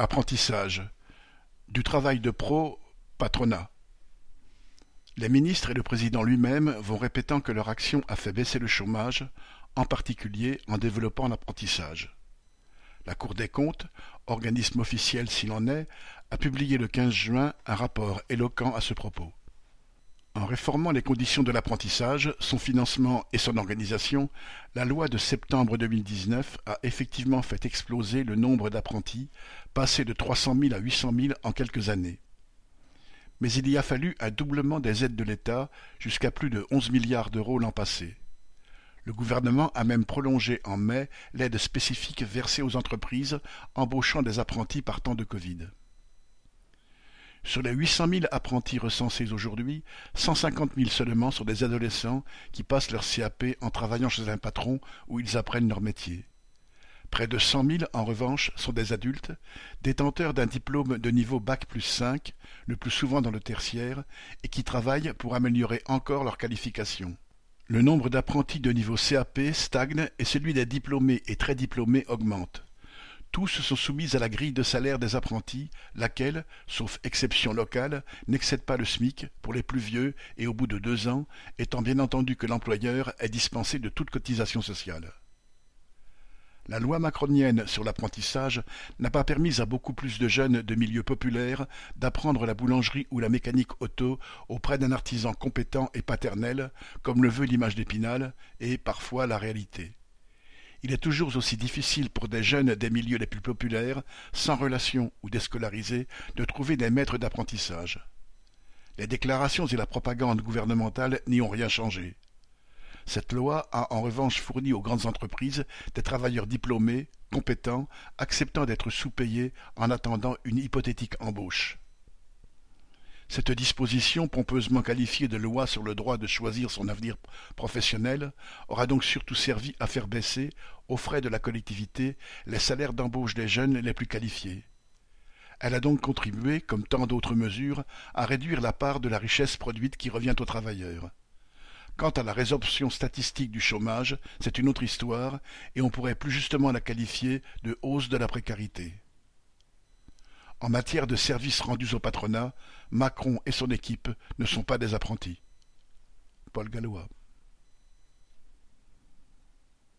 Apprentissage. Du travail de pro, patronat. Les ministres et le président lui-même vont répétant que leur action a fait baisser le chômage, en particulier en développant l'apprentissage. La Cour des comptes, organisme officiel s'il en est, a publié le 15 juin un rapport éloquent à ce propos. En réformant les conditions de l'apprentissage, son financement et son organisation, la loi de septembre 2019 a effectivement fait exploser le nombre d'apprentis, passé de 300 000 à 800 000 en quelques années. Mais il y a fallu un doublement des aides de l'État, jusqu'à plus de 11 milliards d'euros l'an passé. Le gouvernement a même prolongé en mai l'aide spécifique versée aux entreprises embauchant des apprentis partant de Covid. Sur les 800 000 apprentis recensés aujourd'hui, 150 000 seulement sont des adolescents qui passent leur CAP en travaillant chez un patron où ils apprennent leur métier. Près de 100 000, en revanche, sont des adultes, détenteurs d'un diplôme de niveau Bac plus 5, le plus souvent dans le tertiaire, et qui travaillent pour améliorer encore leur qualification. Le nombre d'apprentis de niveau CAP stagne et celui des diplômés et très diplômés augmente tous sont soumis à la grille de salaire des apprentis, laquelle, sauf exception locale, n'excède pas le SMIC pour les plus vieux et au bout de deux ans, étant bien entendu que l'employeur est dispensé de toute cotisation sociale. La loi macronienne sur l'apprentissage n'a pas permis à beaucoup plus de jeunes de milieux populaires d'apprendre la boulangerie ou la mécanique auto auprès d'un artisan compétent et paternel, comme le veut l'image d'Épinal, et parfois la réalité. Il est toujours aussi difficile pour des jeunes des milieux les plus populaires, sans relation ou déscolarisés, de trouver des maîtres d'apprentissage. Les déclarations et la propagande gouvernementale n'y ont rien changé. Cette loi a en revanche fourni aux grandes entreprises des travailleurs diplômés, compétents, acceptant d'être sous-payés en attendant une hypothétique embauche. Cette disposition, pompeusement qualifiée de loi sur le droit de choisir son avenir professionnel, aura donc surtout servi à faire baisser, aux frais de la collectivité, les salaires d'embauche des jeunes les plus qualifiés. Elle a donc contribué, comme tant d'autres mesures, à réduire la part de la richesse produite qui revient aux travailleurs. Quant à la résorption statistique du chômage, c'est une autre histoire, et on pourrait plus justement la qualifier de hausse de la précarité. En matière de services rendus au patronat, Macron et son équipe ne sont pas des apprentis. Paul Gallois